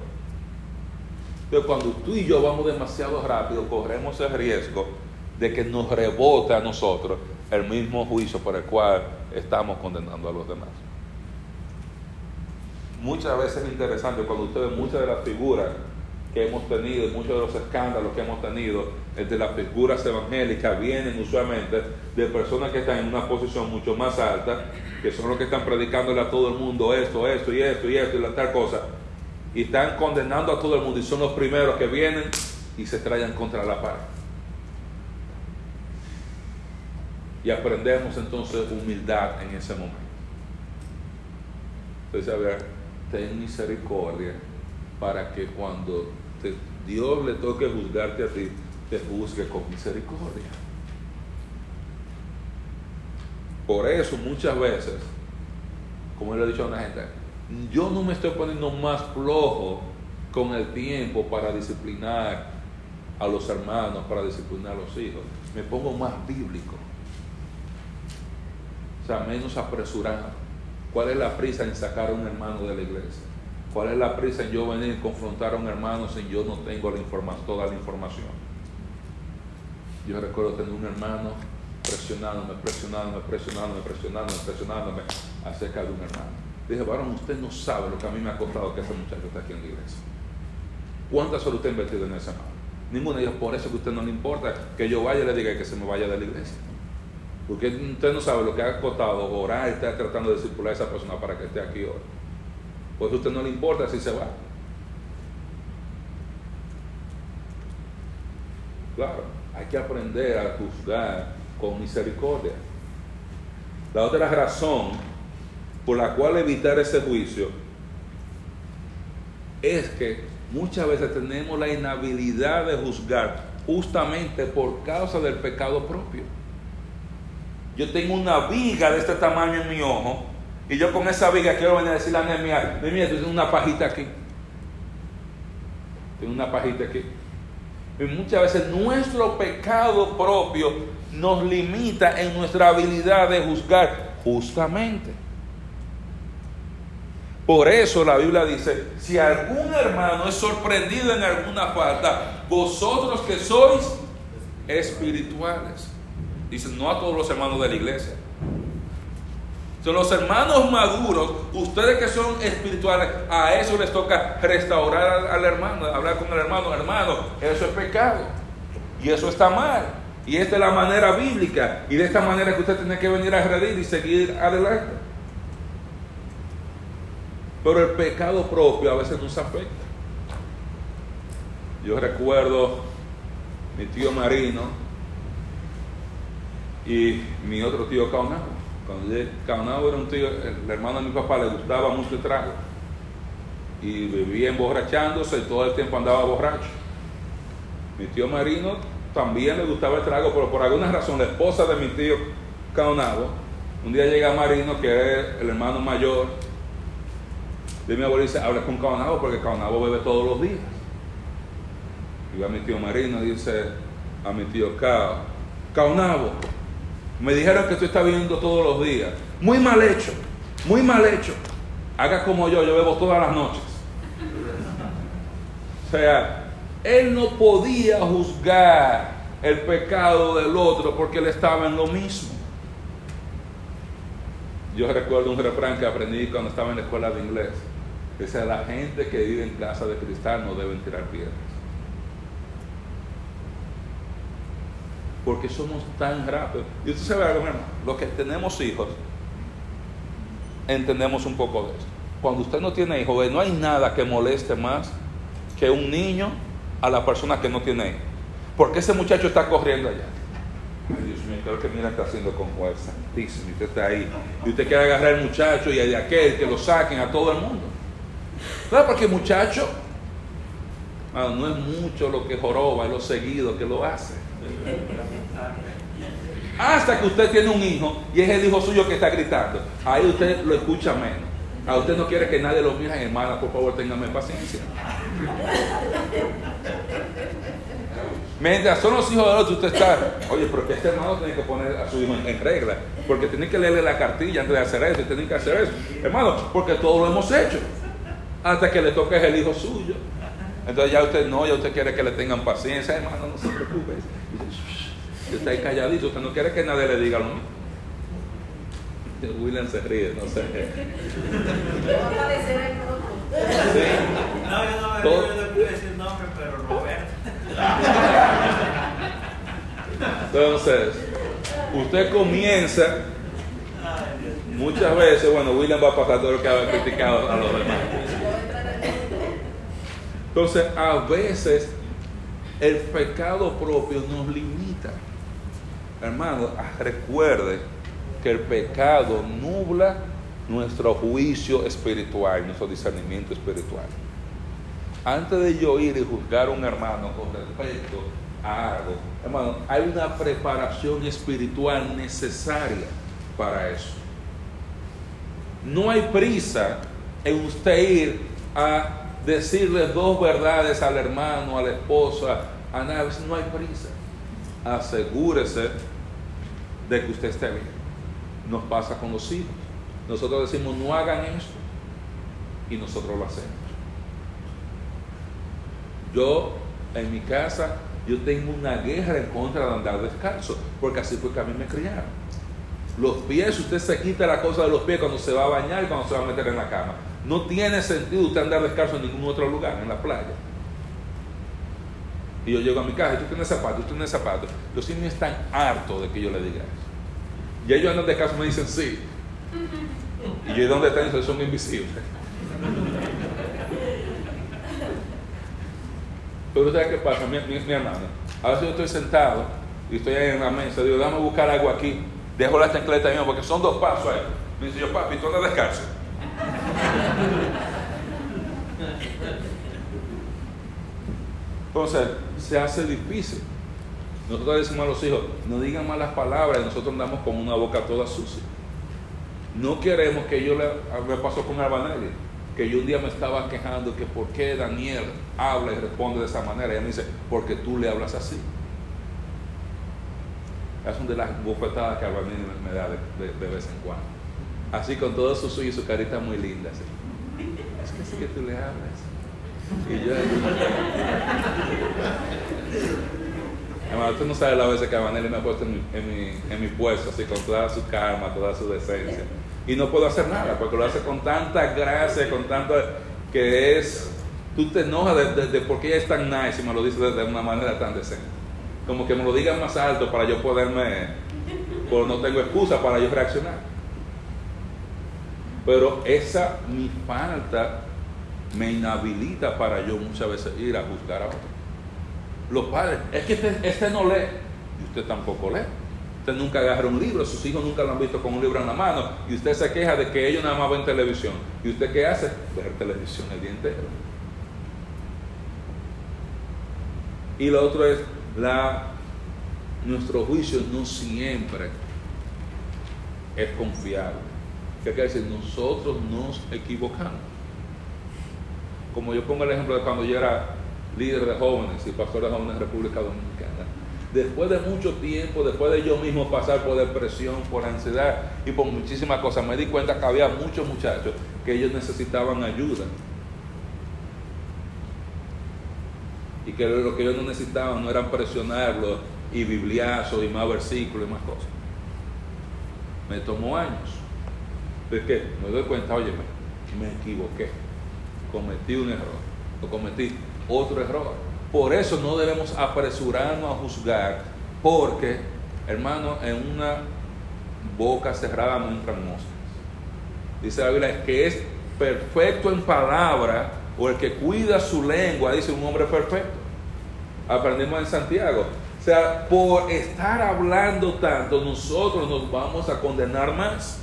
Pero cuando tú y yo vamos demasiado rápido, corremos el riesgo de que nos rebote a nosotros el mismo juicio por el cual estamos condenando a los demás. Muchas veces es interesante cuando usted ve muchas de las figuras que hemos tenido, muchos de los escándalos que hemos tenido, entre las figuras evangélicas vienen usualmente de personas que están en una posición mucho más alta, que son los que están predicándole a todo el mundo esto, esto y esto y esto y la tal cosa, y están condenando a todo el mundo y son los primeros que vienen y se traen contra la pared. Y aprendemos entonces humildad en ese momento. Entonces, a ver, ten misericordia para que cuando Dios le toque juzgarte a ti, te juzgue con misericordia. Por eso muchas veces, como le he dicho a una gente, yo no me estoy poniendo más flojo con el tiempo para disciplinar a los hermanos, para disciplinar a los hijos. Me pongo más bíblico. O sea, menos apresurado. ¿Cuál es la prisa en sacar a un hermano de la iglesia? ¿Cuál es la prisa en yo venir a confrontar a un hermano si yo no tengo toda la información? Yo recuerdo tener un hermano presionándome, presionándome, presionándome, presionándome, presionándome acerca de un hermano. Dije, varón, usted no sabe lo que a mí me ha costado que ese muchacho esté aquí en la iglesia. ¿Cuántas horas usted ha invertido en ese hermano? Ninguna de ellas, por eso que a usted no le importa que yo vaya y le diga que se me vaya de la iglesia. Porque usted no sabe lo que ha costado orar y estar tratando de circular a esa persona para que esté aquí hoy. Por eso a usted no le importa si se va. Claro, hay que aprender a juzgar con misericordia. La otra razón por la cual evitar ese juicio es que muchas veces tenemos la inhabilidad de juzgar justamente por causa del pecado propio. Yo tengo una viga de este tamaño en mi ojo y yo con esa viga quiero venir a decirle a Nehemia, Nehemia, tú tienes una pajita aquí. Tengo una pajita aquí. Y muchas veces nuestro pecado propio nos limita en nuestra habilidad de juzgar justamente. Por eso la Biblia dice, si algún hermano es sorprendido en alguna falta, vosotros que sois espirituales. Dice, no a todos los hermanos de la iglesia. Son los hermanos maduros, ustedes que son espirituales, a eso les toca restaurar al, hermano, hablar con el hermano, hermano, eso es pecado. Y eso está mal. Y esta es la manera bíblica. Y de esta manera que usted tiene que venir a redir y seguir adelante. Pero el pecado propio a veces nos afecta. Yo recuerdo mi tío Marino y mi otro tío Caonabo. Cuando yo- Caonabo era un tío, el hermano de mi papá le gustaba mucho el trago. Y vivía emborrachándose y todo el tiempo andaba borracho. Mi tío Marino también le gustaba el trago, pero por alguna razón la esposa de mi tío Caonabo, un día llega Marino, que es el hermano mayor de mi abuelo, y dice, habla con Caonabo porque Caonabo bebe todos los días. Y va mi tío Marino y dice a mi tío Cao, Caonabo, me dijeron que tú estás viendo todos los días. Muy mal hecho, muy mal hecho. Haga como yo, yo bebo todas las noches. O sea, él no podía juzgar el pecado del otro porque él estaba en lo mismo. Yo recuerdo un refrán que aprendí cuando estaba en la escuela de inglés. Dice, la gente que vive en casa de cristal no deben tirar piedras. Porque somos tan rápidos. Y usted sabe algo, hermano, los que tenemos hijos, entendemos un poco de esto. Cuando usted no tiene hijos, no hay nada que moleste más que un niño a la persona que no tiene hijos. Porque ese muchacho está corriendo allá. Ay, Dios mío, creo que mira está haciendo con Juan Santísimo. Y usted está ahí. Y usted quiere agarrar al muchacho y a aquel que lo saquen a todo el mundo. Claro, porque el muchacho ah, no es mucho lo que joroba, es lo seguido que lo hace. Hasta que usted tiene un hijo y es el hijo suyo que está gritando. Ahí usted lo escucha menos. A usted no quiere que nadie lo mire, hermana, por favor, téngame paciencia. Mientras son los hijos de otro, usted está, oye, pero este hermano tiene que poner a su hijo en, regla, porque tiene que leerle la cartilla antes de hacer eso, tiene que hacer eso. Hermano, porque todo lo hemos hecho. Hasta que le toque el hijo suyo. Entonces ya usted no, ya usted quiere que le tengan paciencia, hermano, no se preocupe. Y está ahí calladito, usted no quiere que nadie le diga lo mismo. William se ríe, no sé. Sí. No, yo no me Todo- yo no quiero decir nombre, pero Roberto. Entonces, usted comienza muchas veces, bueno, William va a pasar todo lo que ha criticado a los demás. Entonces, a veces el pecado propio nos limita. Hermano, recuerde que el pecado nubla nuestro juicio espiritual, nuestro discernimiento espiritual. Antes de yo ir y juzgar a un hermano con respecto a algo, hermano, hay una preparación espiritual necesaria para eso. No hay prisa en usted ir a decirle dos verdades al hermano, a la esposa, a nadie. No hay prisa. Asegúrese de que usted esté bien. Nos pasa con los hijos. Nosotros decimos, no hagan esto. Y nosotros lo hacemos. Yo, en mi casa, yo tengo una guerra en contra de andar descalzo, porque así fue que a mí me criaron. Los pies, usted se quita la cosa de los pies cuando se va a bañar y cuando se va a meter en la cama. No tiene sentido usted andar descalzo en ningún otro lugar, en la playa. Y yo llego a mi casa, tú tienes zapatos, tú tienes zapatos. Los niños están hartos de que yo le diga eso. Y ellos andan descalzo y me dicen sí. Y yo, ¿y dónde están? Son invisibles. Pero ¿sabes qué pasa, mi, mi, hermano? A veces yo estoy sentado y estoy ahí en la mesa, digo, dame buscar algo aquí. Dejo la chancleta ahí, porque son dos pasos ahí. Me dice yo, papi, tú andas descalzo. Entonces, se hace difícil. Nosotros decimos a los hijos, no digan malas palabras y nosotros andamos con una boca toda sucia. No queremos que yo le, me pasó con Albanelli, que yo un día me estaba quejando que por qué Daniel habla y responde de esa manera. Y me dice, porque tú le hablas así. Es una de las bofetadas que Albanelli me, da de vez en cuando. Así con todo su y su carita muy linda. así. Es que así que tú le hablas. Y yo, Hermano, usted no sabe la veces que Avanelli me ha puesto en mi, en, mi, en mi puesto, así con toda su calma, toda su decencia. Y no puedo hacer nada, porque lo hace con tanta gracia, con tanta que es, tú te enojas de, de, de por qué ella es tan nice y me lo dice de, de una manera tan decente. Como que me lo digan más alto para yo poderme, pero no tengo excusa para yo reaccionar. Pero esa mi falta me inhabilita para yo muchas veces ir a juzgar a otro. Los padres, es que este, este no lee, y usted tampoco lee. Usted nunca agarra un libro, sus hijos nunca lo han visto con un libro en la mano, y usted se queja de que ellos nada más ven televisión. ¿Y usted qué hace? Ver televisión el día entero. Y lo otro es, la, nuestro juicio no siempre es confiable. ¿Qué quiere decir? Nosotros nos equivocamos. Como yo pongo el ejemplo de cuando yo era líder de jóvenes y pastor de jóvenes en República Dominicana. Después de mucho tiempo, después de yo mismo pasar por depresión, por ansiedad y por muchísimas cosas, me di cuenta que había muchos muchachos que ellos necesitaban ayuda. Y que lo que ellos no necesitaban no eran presionarlos y bibliazos y más versículos y más cosas. Me tomó años. ¿De qué? Me doy cuenta, oye, me, me equivoqué. Cometí un error. O cometí otro error. Por eso no debemos apresurarnos a juzgar, porque, hermano, en una boca cerrada no entran moscas. Dice la Biblia que es perfecto en palabra, o el que cuida su lengua, dice un hombre perfecto. Aprendimos en Santiago. O sea, por estar hablando tanto, nosotros nos vamos a condenar más.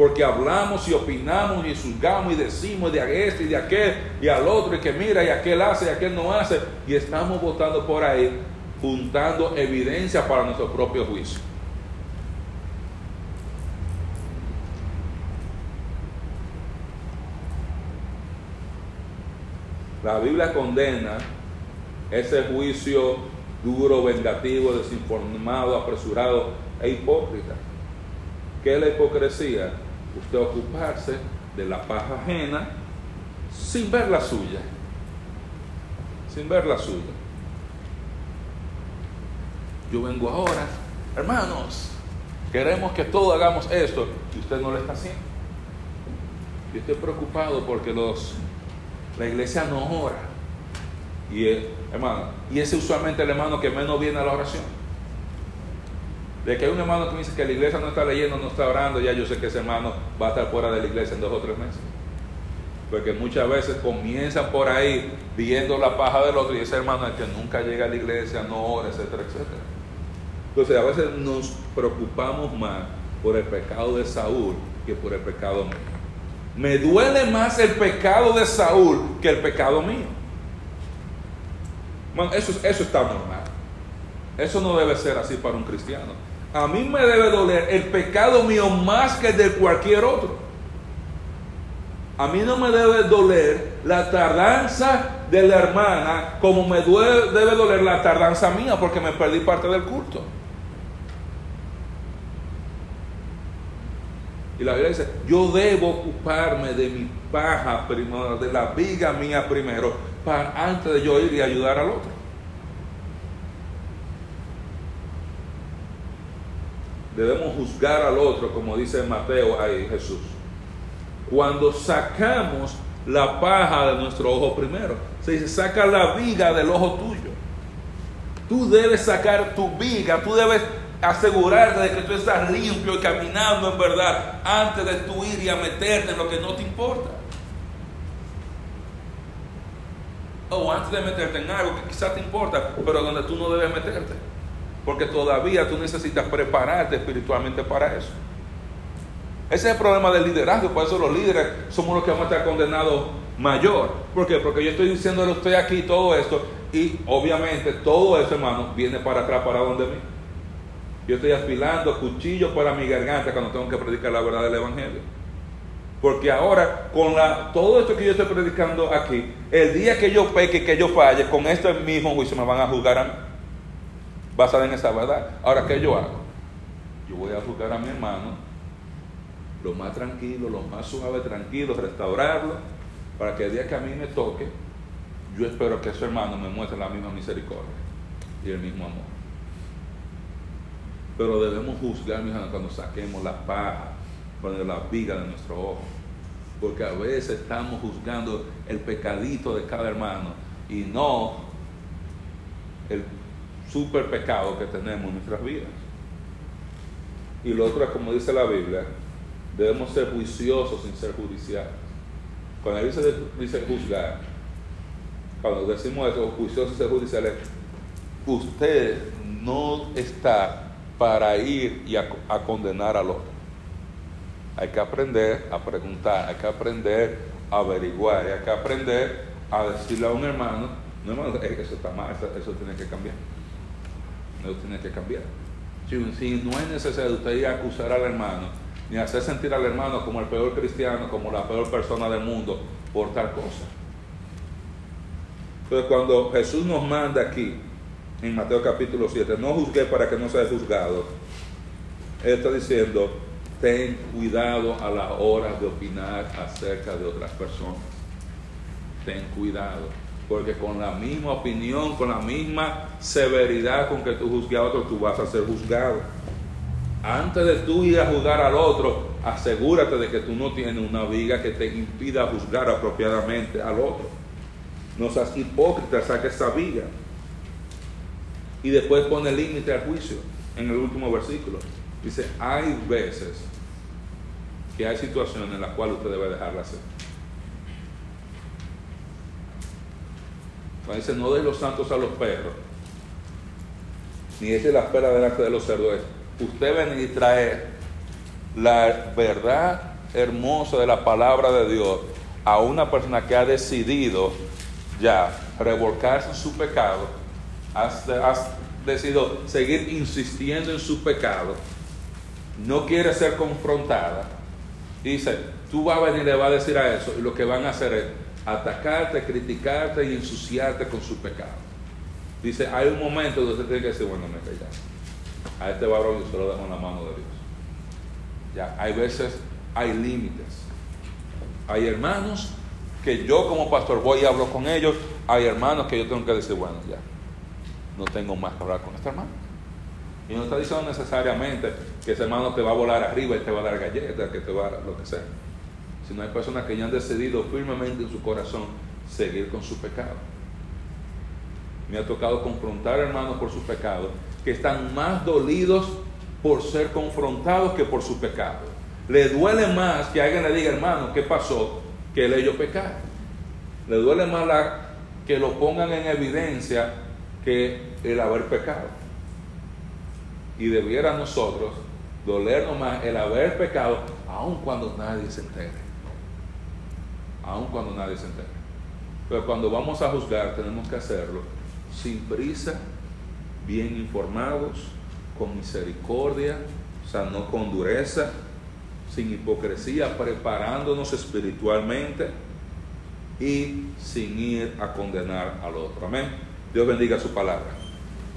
Porque hablamos y opinamos y juzgamos y decimos de este y de aquel y al otro y que mira y aquel hace y aquel no hace. Y estamos votando por ahí, juntando evidencia para nuestro propio juicio. La Biblia condena ese juicio duro, vengativo, desinformado, apresurado e hipócrita. ¿Qué es la hipocresía? Usted ocuparse de la paja ajena sin ver la suya. Sin ver la suya. Yo vengo ahora, hermanos, queremos que todos hagamos esto y usted no lo está haciendo. Yo estoy preocupado porque los, la iglesia no ora. Y, eh, hermano, y ese usualmente el hermano que menos viene a la oración. De que hay un hermano que me dice que la iglesia no está leyendo, no está orando, ya yo sé que ese hermano va a estar fuera de la iglesia en dos o tres meses. Porque muchas veces comienzan por ahí viendo la paja del otro y ese hermano es que nunca llega a la iglesia, no ora, etcétera, etcétera. Entonces a veces nos preocupamos más por el pecado de Saúl que por el pecado mío. Me duele más el pecado de Saúl que el pecado mío. Bueno, eso, eso está normal. Eso no debe ser así para un cristiano. A mí me debe doler el pecado mío más que el de cualquier otro. A mí no me debe doler la tardanza de la hermana como me debe doler la tardanza mía porque me perdí parte del culto. Y la Biblia dice, yo debo ocuparme de mi paja primero, de la viga mía primero, para antes de yo ir y ayudar al otro. Debemos juzgar al otro, como dice Mateo ahí Jesús. Cuando sacamos la paja de nuestro ojo primero, se dice, saca la viga del ojo tuyo. Tú debes sacar tu viga, tú debes asegurarte de que tú estás limpio y caminando en verdad antes de tú ir y a meterte en lo que no te importa. O antes de meterte en algo que quizás te importa, pero donde tú no debes meterte. Porque todavía tú necesitas prepararte espiritualmente para eso. Ese es el problema del liderazgo, por eso los líderes somos los que vamos a estar condenados mayor. ¿Por qué? Porque yo estoy diciéndole a usted aquí todo esto y obviamente todo eso, hermano, viene para atrás, para donde mí. Yo estoy afilando cuchillos para mi garganta cuando tengo que predicar la verdad del Evangelio. Porque ahora, con la, todo esto que yo estoy predicando aquí, el día que yo peque, que yo falle, con esto mismo juicio me van a juzgar a mí. Basada en esa verdad. Ahora, ¿qué yo hago? Yo voy a juzgar a mi hermano, lo más tranquilo, lo más suave, tranquilo, restaurarlo, para que el día que a mí me toque, yo espero que su hermano me muestre la misma misericordia y el mismo amor. Pero debemos juzgar, mi hermano, cuando saquemos la paja poner la viga de nuestro ojo. Porque a veces estamos juzgando el pecadito de cada hermano y no el super pecado que tenemos en nuestras vidas. Y lo otro es como dice la Biblia, debemos ser juiciosos sin ser judiciales. Cuando dice, dice juzgar, cuando decimos eso, juiciosos sin ser judiciales, usted no está para ir y a, a condenar al otro. Hay que aprender a preguntar, hay que aprender a averiguar, hay que aprender a decirle a un hermano, no hermano, eh, eso está mal, eso, eso tiene que cambiar. Eso tiene que cambiar. Si, no necesidad de usted ir a acusar al hermano, ni hacer sentir al hermano como el peor cristiano, como la peor persona del mundo, por tal cosa. Entonces cuando Jesús nos manda aquí, en Mateo capítulo 7, no juzgué para que no sea juzgado, Él está diciendo, ten cuidado a las horas de opinar acerca de otras personas. Ten cuidado, porque con la misma opinión, con la misma severidad con que tú juzgas a otro, tú vas a ser juzgado. Antes de tú ir a juzgar al otro, asegúrate de que tú no tienes una viga que te impida juzgar apropiadamente al otro. No seas hipócrita, saca esa viga. Y después pone límite al juicio en el último versículo. Dice, hay veces que hay situaciones en las cuales usted debe dejarla hacer. Cuando dice, no de los santos a los perros, ni eche la espera delante de los cerdos. Usted venir y traer la verdad hermosa de la palabra de Dios a una persona que ha decidido ya revolcarse en su pecado, has, has decidido seguir insistiendo en su pecado, no quiere ser confrontada, dice, tú vas a venir y le vas a decir a eso, y lo que van a hacer es atacarte, criticarte y ensuciarte con su pecado. Dice, hay un momento donde usted tiene que decir, bueno, me callas. A este varón yo se lo dejo en la mano de Dios. Ya, hay veces, hay límites. Hay hermanos que yo como pastor voy y hablo con ellos. Hay hermanos que yo tengo que decir, bueno, ya, no tengo más que hablar con este hermano. Y no está diciendo necesariamente que ese hermano te va a volar arriba y te va a dar galletas, que te va a lo que sea. Sino hay personas que ya han decidido firmemente en su corazón seguir con su pecado. Me ha tocado confrontar hermanos por sus pecados que están más dolidos por ser confrontados que por su pecado. Le duele más que alguien le diga, hermano, ¿qué pasó? Que el ellos pecar. Le duele más la, que lo pongan en evidencia que el haber pecado. Y debiera a nosotros dolernos más el haber pecado, aun cuando nadie se entere. Aun cuando nadie se entere. Pero cuando vamos a juzgar, tenemos que hacerlo sin prisa, bien informados, con misericordia, o sea, no con dureza, sin hipocresía, preparándonos espiritualmente y sin ir a condenar al otro. Amén. Dios bendiga su palabra.